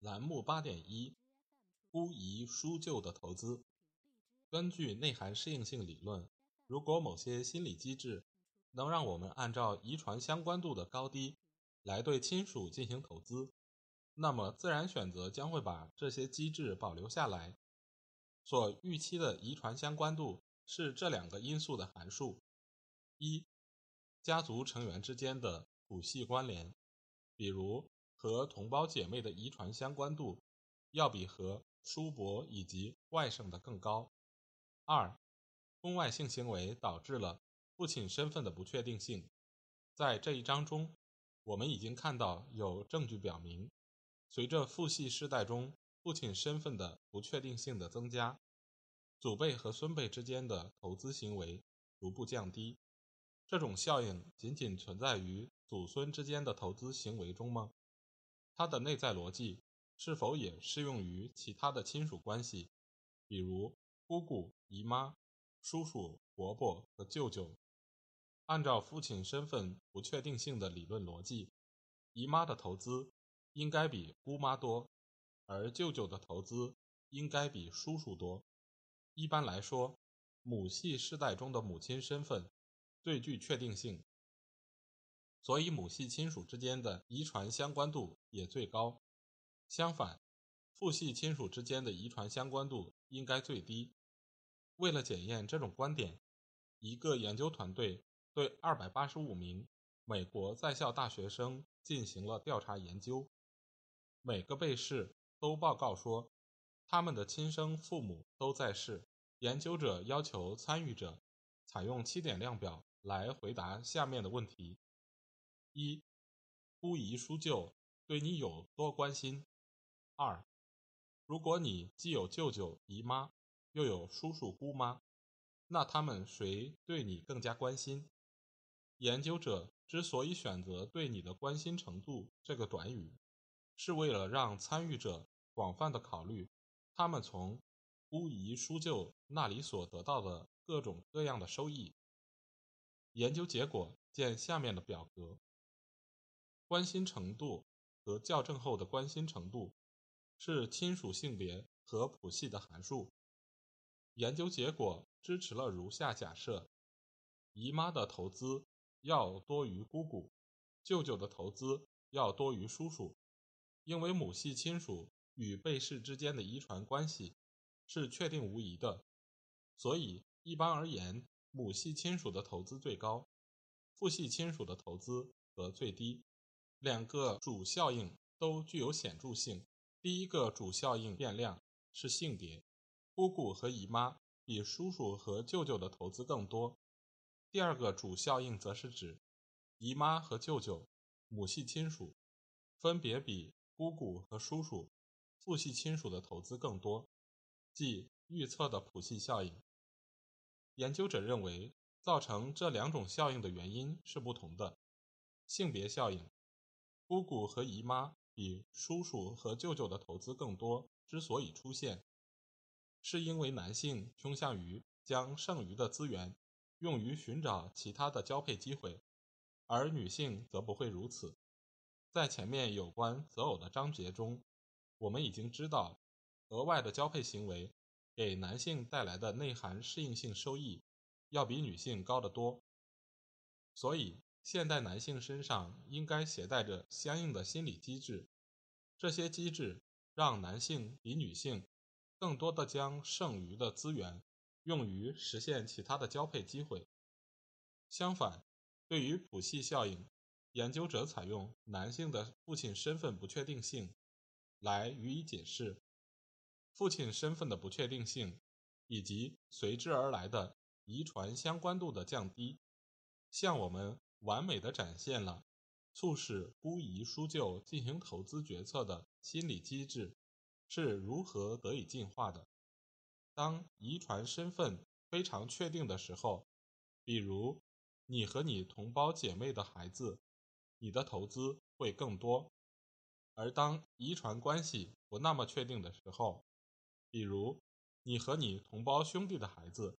栏目八点一：孤遗疏旧的投资。根据内涵适应性理论，如果某些心理机制能让我们按照遗传相关度的高低来对亲属进行投资，那么自然选择将会把这些机制保留下来。所预期的遗传相关度是这两个因素的函数：一。家族成员之间的谱系关联，比如和同胞姐妹的遗传相关度，要比和叔伯以及外甥的更高。二，婚外性行为导致了父亲身份的不确定性。在这一章中，我们已经看到有证据表明，随着父系世代中父亲身份的不确定性的增加，祖辈和孙辈之间的投资行为逐步降低。这种效应仅仅存在于祖孙之间的投资行为中吗？它的内在逻辑是否也适用于其他的亲属关系，比如姑姑、姨妈、叔叔、伯伯和舅舅？按照父亲身份不确定性的理论逻辑，姨妈的投资应该比姑妈多，而舅舅的投资应该比叔叔多。一般来说，母系世代中的母亲身份。最具确定性，所以母系亲属之间的遗传相关度也最高。相反，父系亲属之间的遗传相关度应该最低。为了检验这种观点，一个研究团队对二百八十五名美国在校大学生进行了调查研究。每个被试都报告说，他们的亲生父母都在世。研究者要求参与者采用七点量表。来回答下面的问题：一、姑姨叔舅对你有多关心？二、如果你既有舅舅姨妈，又有叔叔姑妈，那他们谁对你更加关心？研究者之所以选择“对你的关心程度”这个短语，是为了让参与者广泛的考虑他们从姑姨叔舅那里所得到的各种各样的收益。研究结果见下面的表格。关心程度和校正后的关心程度是亲属性别和谱系的函数。研究结果支持了如下假设：姨妈的投资要多于姑姑，舅舅的投资要多于叔叔，因为母系亲属与被试之间的遗传关系是确定无疑的，所以一般而言。母系亲属的投资最高，父系亲属的投资则最低。两个主效应都具有显著性。第一个主效应变量是性别，姑姑和姨妈比叔叔和舅舅的投资更多。第二个主效应则是指姨妈和舅舅母系亲属分别比姑姑和叔叔父系亲属的投资更多，即预测的谱系效应。研究者认为，造成这两种效应的原因是不同的。性别效应，姑姑和姨妈比叔叔和舅舅的投资更多，之所以出现，是因为男性倾向于将剩余的资源用于寻找其他的交配机会，而女性则不会如此。在前面有关择偶的章节中，我们已经知道，额外的交配行为。给男性带来的内涵适应性收益，要比女性高得多。所以，现代男性身上应该携带着相应的心理机制，这些机制让男性比女性更多的将剩余的资源用于实现其他的交配机会。相反，对于谱系效应，研究者采用男性的父亲身份不确定性来予以解释。父亲身份的不确定性，以及随之而来的遗传相关度的降低，向我们完美的展现了促使姑姨叔舅进行投资决策的心理机制是如何得以进化的。当遗传身份非常确定的时候，比如你和你同胞姐妹的孩子，你的投资会更多；而当遗传关系不那么确定的时候，比如你和你同胞兄弟的孩子，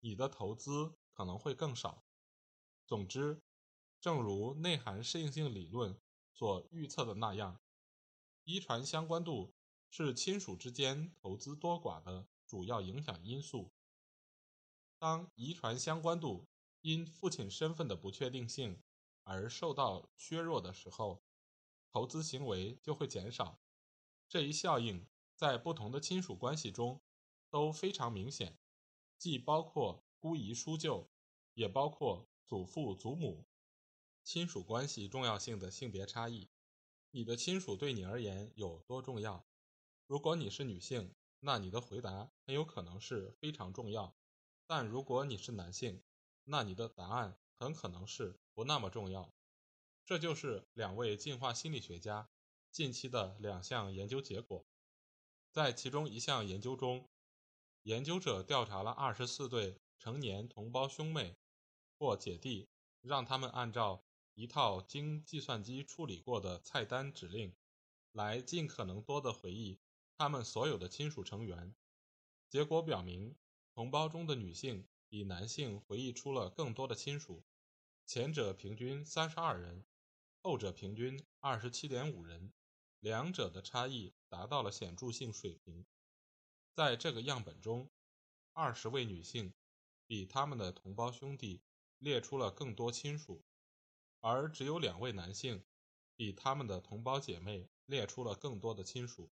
你的投资可能会更少。总之，正如内涵适应性理论所预测的那样，遗传相关度是亲属之间投资多寡的主要影响因素。当遗传相关度因父亲身份的不确定性而受到削弱的时候，投资行为就会减少。这一效应在不同的亲属关系中都非常明显，既包括姑姨叔舅，也包括祖父祖母。亲属关系重要性的性别差异，你的亲属对你而言有多重要？如果你是女性，那你的回答很有可能是非常重要。但如果你是男性，那你的答案很可能是不那么重要。这就是两位进化心理学家近期的两项研究结果。在其中一项研究中，研究者调查了二十四对成年同胞兄妹或姐弟，让他们按照一套经计算机处理过的菜单指令，来尽可能多的回忆他们所有的亲属成员。结果表明。同胞中的女性比男性回忆出了更多的亲属，前者平均三十二人，后者平均二十七点五人，两者的差异达到了显著性水平。在这个样本中，二十位女性比他们的同胞兄弟列出了更多亲属，而只有两位男性比他们的同胞姐妹列出了更多的亲属，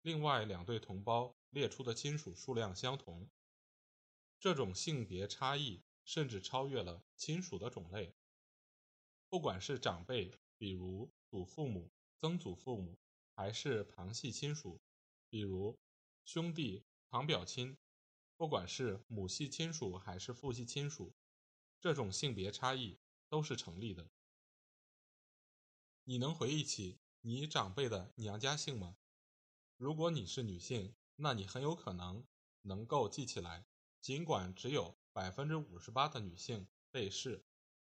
另外两对同胞列出的亲属数量相同。这种性别差异甚至超越了亲属的种类。不管是长辈，比如祖父母、曾祖父母，还是旁系亲属，比如兄弟、堂表亲；不管是母系亲属还是父系亲属，这种性别差异都是成立的。你能回忆起你长辈的娘家姓吗？如果你是女性，那你很有可能能够记起来。尽管只有百分之五十八的女性被试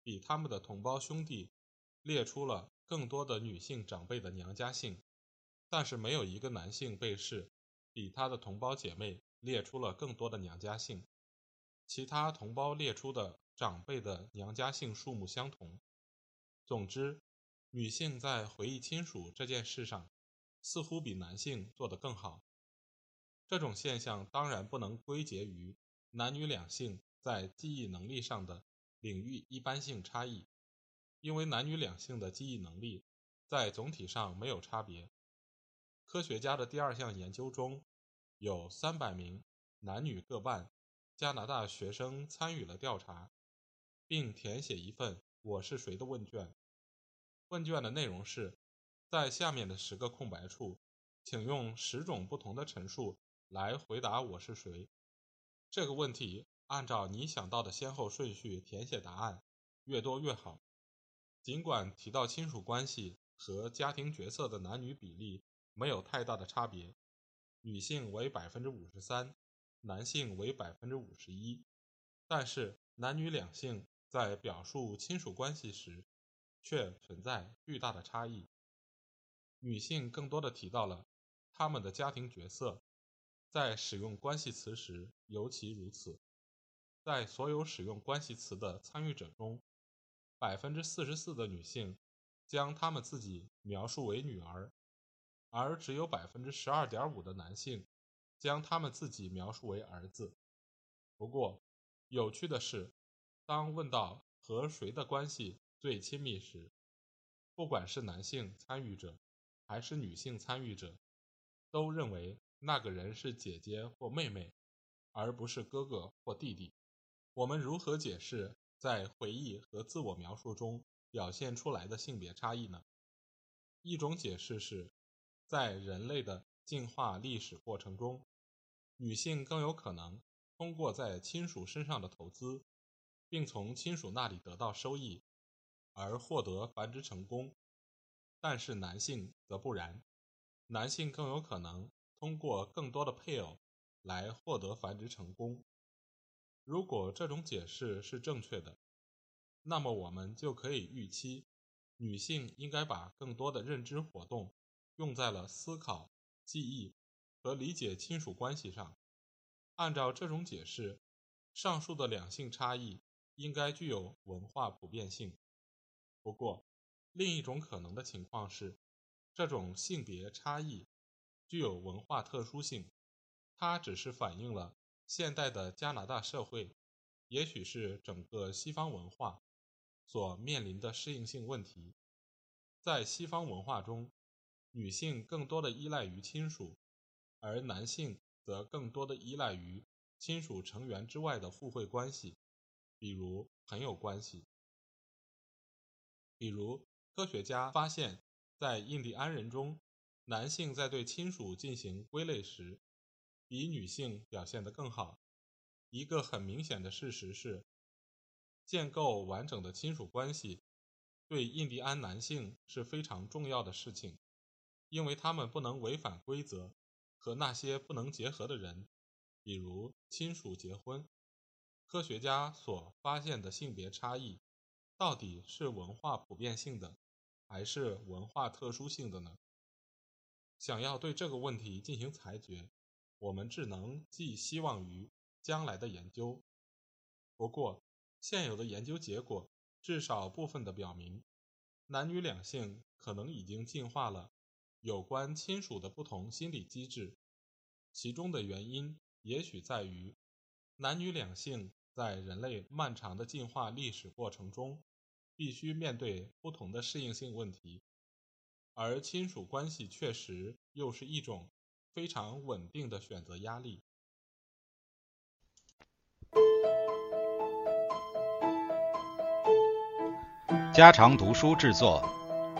比他们的同胞兄弟列出了更多的女性长辈的娘家姓，但是没有一个男性被试比他的同胞姐妹列出了更多的娘家姓。其他同胞列出的长辈的娘家姓数目相同。总之，女性在回忆亲属这件事上似乎比男性做得更好。这种现象当然不能归结于。男女两性在记忆能力上的领域一般性差异，因为男女两性的记忆能力在总体上没有差别。科学家的第二项研究中，有三百名男女各半加拿大学生参与了调查，并填写一份“我是谁”的问卷。问卷的内容是：在下面的十个空白处，请用十种不同的陈述来回答“我是谁”。这个问题按照你想到的先后顺序填写答案，越多越好。尽管提到亲属关系和家庭角色的男女比例没有太大的差别，女性为百分之五十三，男性为百分之五十一，但是男女两性在表述亲属关系时却存在巨大的差异。女性更多的提到了他们的家庭角色。在使用关系词时尤其如此。在所有使用关系词的参与者中，百分之四十四的女性将她们自己描述为女儿，而只有百分之十二点五的男性将他们自己描述为儿子。不过，有趣的是，当问到和谁的关系最亲密时，不管是男性参与者还是女性参与者，都认为。那个人是姐姐或妹妹，而不是哥哥或弟弟。我们如何解释在回忆和自我描述中表现出来的性别差异呢？一种解释是，在人类的进化历史过程中，女性更有可能通过在亲属身上的投资，并从亲属那里得到收益，而获得繁殖成功，但是男性则不然，男性更有可能通过更多的配偶来获得繁殖成功。如果这种解释是正确的，那么我们就可以预期，女性应该把更多的认知活动用在了思考、记忆和理解亲属关系上。按照这种解释，上述的两性差异应该具有文化普遍性。不过，另一种可能的情况是，这种性别差异具有文化特殊性，它只是反映了现代的加拿大社会，也许是整个西方文化所面临的适应性问题。在西方文化中，女性更多的依赖于亲属，而男性则更多的依赖于亲属成员之外的互惠关系，比如朋友关系。比如，科学家发现，在印第安人中，男性在对亲属进行归类时，比女性表现得更好。一个很明显的事实是，建构完整的亲属关系对印第安男性是非常重要的事情，因为他们不能违反规则和那些不能结合的人，比如亲属结婚。科学家所发现的性别差异。到底是文化普遍性的，还是文化特殊性的呢？想要对这个问题进行裁决，我们只能寄希望于将来的研究。不过，现有的研究结果至少部分的表明，男女两性可能已经进化了有关亲属的不同心理机制，其中的原因也许在于男女两性在人类漫长的进化历史过程中。必须面对不同的适应性问题，而亲属关系确实又是一种非常稳定的选择压力。家常读书制作，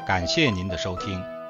感谢您的收听。